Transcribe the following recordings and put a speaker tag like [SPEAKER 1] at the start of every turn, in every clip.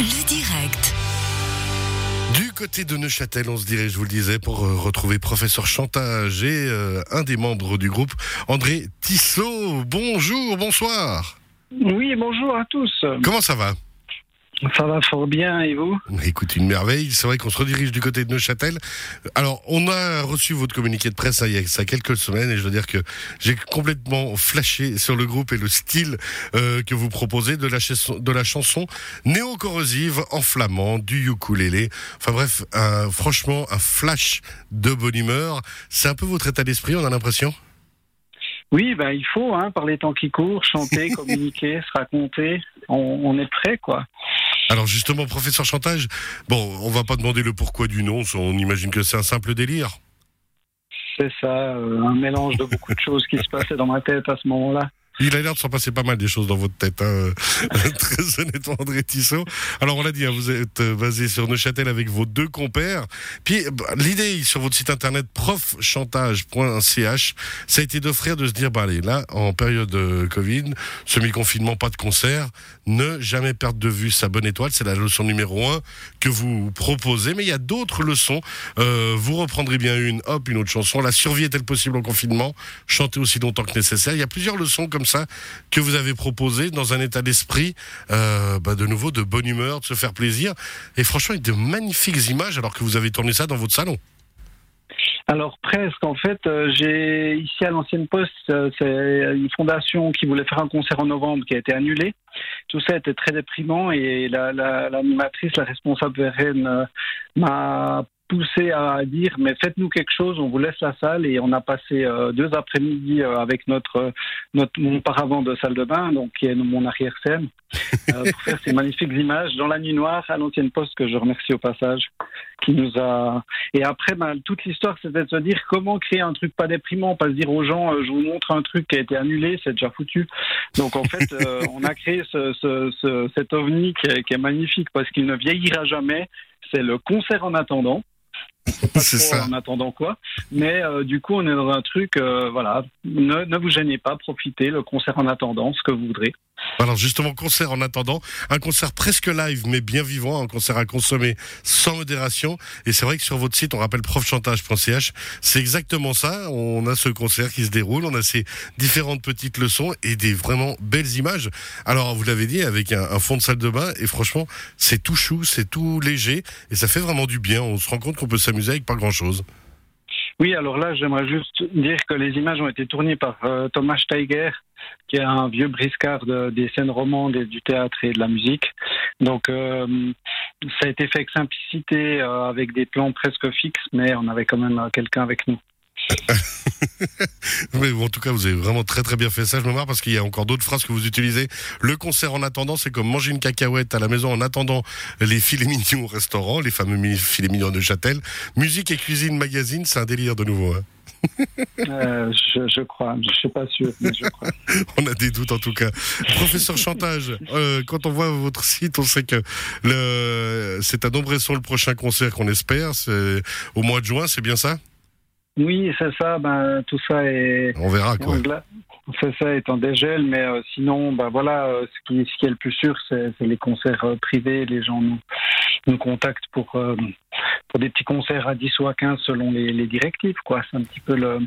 [SPEAKER 1] Le direct.
[SPEAKER 2] Du côté de Neuchâtel, on se dirige, je vous le disais, pour euh, retrouver professeur Chantage et euh, un des membres du groupe, André Tissot. Bonjour, bonsoir.
[SPEAKER 3] Oui, bonjour à tous.
[SPEAKER 2] Comment ça va?
[SPEAKER 3] Ça va fort bien et vous?
[SPEAKER 2] Écoute, une merveille. C'est vrai qu'on se redirige du côté de Neuchâtel. Alors, on a reçu votre communiqué de presse hein, il y a ça quelques semaines et je dois dire que j'ai complètement flashé sur le groupe et le style euh, que vous proposez de la, chanson- de la chanson néo-corrosive en flamand, du ukulélé. Enfin bref, un- franchement, un flash de bonne humeur. C'est un peu votre état d'esprit, on a l'impression?
[SPEAKER 3] Oui, ben il faut, hein, par les temps qui courent, chanter, communiquer, se raconter. On, on est prêt, quoi.
[SPEAKER 2] Alors justement, professeur Chantage, bon, on va pas demander le pourquoi du nom, on imagine que c'est un simple délire.
[SPEAKER 3] C'est ça, euh, un mélange de beaucoup de choses qui se passaient dans ma tête à ce moment-là.
[SPEAKER 2] Il a l'air de s'en passer pas mal des choses dans votre tête, hein, très honnêtement, André Tissot. Alors, on l'a dit, hein, vous êtes euh, basé sur Neuchâtel avec vos deux compères. Puis, bah, l'idée sur votre site internet profchantage.ch, ça a été d'offrir de se dire, bah, allez, là, en période de Covid, semi-confinement, pas de concert, ne jamais perdre de vue sa bonne étoile. C'est la leçon numéro un que vous proposez. Mais il y a d'autres leçons. Euh, vous reprendrez bien une, hop, une autre chanson. La survie est-elle possible en confinement? Chanter aussi longtemps que nécessaire. Il y a plusieurs leçons comme ça que vous avez proposées dans un état d'esprit, euh, bah, de nouveau, de bonne humeur, de se faire plaisir. Et franchement, avec de magnifiques images alors que vous avez tourné ça dans votre salon.
[SPEAKER 3] Alors presque, en fait, euh, j'ai ici à l'ancienne poste, euh, c'est une fondation qui voulait faire un concert en novembre qui a été annulé. Tout ça était très déprimant et la- la- l'animatrice, la, responsable VRN euh, m'a poussé à dire mais faites-nous quelque chose, on vous laisse la salle et on a passé euh, deux après-midi euh, avec notre notre mon paravent de salle de bain donc qui est mon arrière scène pour faire ces magnifiques images dans la nuit noire à l'ancienne poste que je remercie au passage qui nous a et après, ben, toute l'histoire, c'était de se dire comment créer un truc pas déprimant, pas se dire aux gens, euh, je vous montre un truc qui a été annulé, c'est déjà foutu. Donc en fait, euh, on a créé ce, ce, ce- cet ovni qui est, qui est magnifique parce qu'il ne vieillira jamais. C'est le concert en attendant. Pas
[SPEAKER 2] C'est
[SPEAKER 3] trop
[SPEAKER 2] ça.
[SPEAKER 3] En attendant quoi. Mais euh, du coup, on est dans un truc, euh, voilà, ne, ne vous gênez pas, profitez, le concert en attendant, ce que vous voudrez.
[SPEAKER 2] Alors justement, concert en attendant, un concert presque live mais bien vivant, un concert à consommer sans modération. Et c'est vrai que sur votre site, on rappelle profchantage.ch, c'est exactement ça. On a ce concert qui se déroule, on a ces différentes petites leçons et des vraiment belles images. Alors vous l'avez dit, avec un, un fond de salle de bain et franchement, c'est tout chou, c'est tout léger et ça fait vraiment du bien. On se rend compte qu'on peut s'amuser avec pas grand-chose.
[SPEAKER 3] Oui, alors là, j'aimerais juste dire que les images ont été tournées par euh, Thomas Steiger, qui est un vieux briscard de- des scènes romandes du théâtre et de la musique. Donc, euh, ça a été fait avec simplicité, euh, avec des plans presque fixes, mais on avait quand même quelqu'un avec nous.
[SPEAKER 2] Mais bon, en tout cas, vous avez vraiment très très bien fait ça. Je me marre parce qu'il y a encore d'autres phrases que vous utilisez. Le concert en attendant, c'est comme manger une cacahuète à la maison en attendant les filets mignons au restaurant, les fameux filets mignons de Châtel. Musique et cuisine magazine, c'est un délire de nouveau. hein.
[SPEAKER 3] Euh, je, je crois, je suis pas sûr, mais je crois.
[SPEAKER 2] On a des doutes en tout cas. Professeur Chantage, euh, quand on voit votre site, on sait que le, c'est à Dombresson le prochain concert qu'on espère. C'est au mois de juin, c'est bien ça?
[SPEAKER 3] Oui, c'est ça, ben, tout ça est,
[SPEAKER 2] On verra quoi.
[SPEAKER 3] C'est ça, est en dégel, mais euh, sinon, bah voilà, euh, ce qui, ce qui est le plus sûr, c'est les concerts euh, privés. Les gens nous, nous contactent pour, pour des petits concerts à 10 ou à 15 selon les, les directives, quoi. C'est un petit peu le.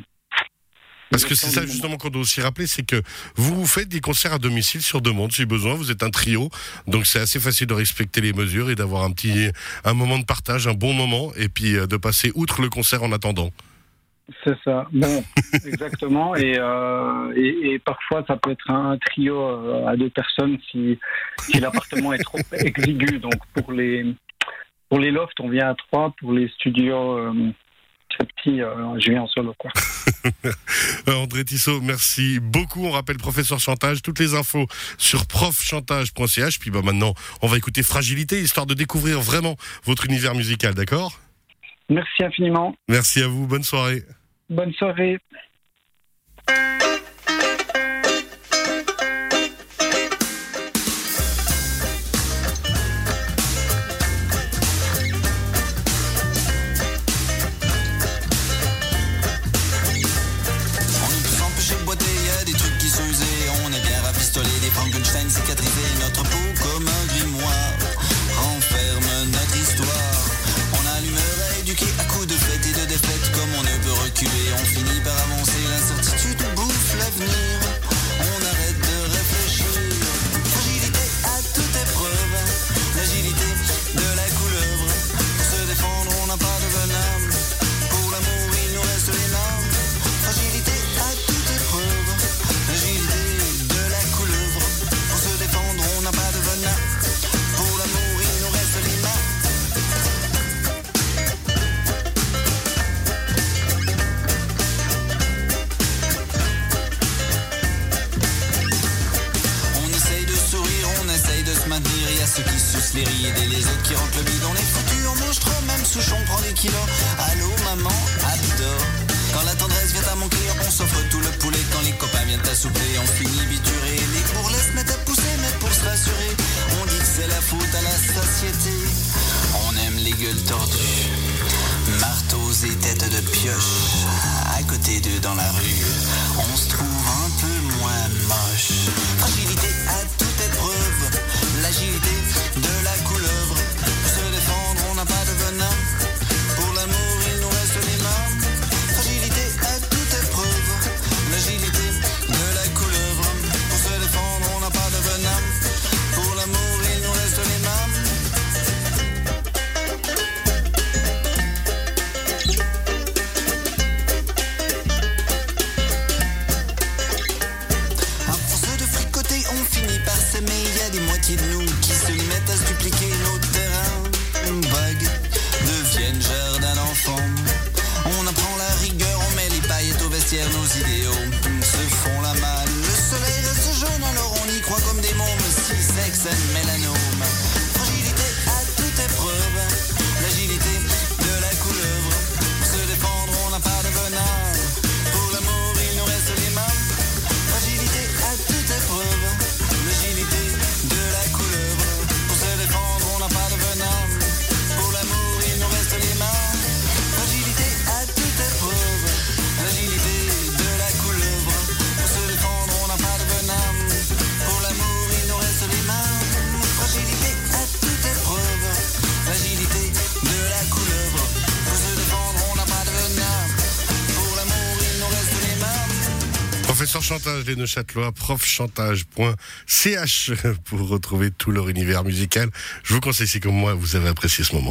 [SPEAKER 2] Parce que c'est ça justement qu'on doit aussi rappeler, c'est que vous vous faites des concerts à domicile sur demande si besoin. Vous êtes un trio, donc c'est assez facile de respecter les mesures et d'avoir un petit un moment de partage, un bon moment, et puis de passer outre le concert en attendant.
[SPEAKER 3] C'est ça. Bon, exactement. Et, euh, et, et parfois, ça peut être un trio euh, à deux personnes si, si l'appartement est trop exigu. Donc, pour les, pour les lofts, on vient à trois. Pour les studios euh, très petits, euh, je viens en solo, quoi.
[SPEAKER 2] André Tissot, merci beaucoup. On rappelle professeur chantage, toutes les infos sur profchantage.ch. Puis bah maintenant, on va écouter Fragilité, histoire de découvrir vraiment votre univers musical, d'accord?
[SPEAKER 3] Merci infiniment.
[SPEAKER 2] Merci à vous, bonne soirée.
[SPEAKER 3] Bonne soirée.
[SPEAKER 4] on finit par avancer, l'incertitude bouffe l'avenir. qui rentre le bidon. Les foutus, on mange trop, même Souchon prend des kilos. Allô, maman, adore. Quand la tendresse vient à manquer, on s'offre tout le poulet. Quand les copains viennent à souper, on finit bituré. Les bourrelets mettent à pousser, mais pour se rassurer, on dit que c'est la faute à la satiété. On aime les gueules tordues. Mélano.
[SPEAKER 2] sans chantage Neuchâtelois, profchantage.ch pour retrouver tout leur univers musical. Je vous conseille si comme moi vous avez apprécié ce moment.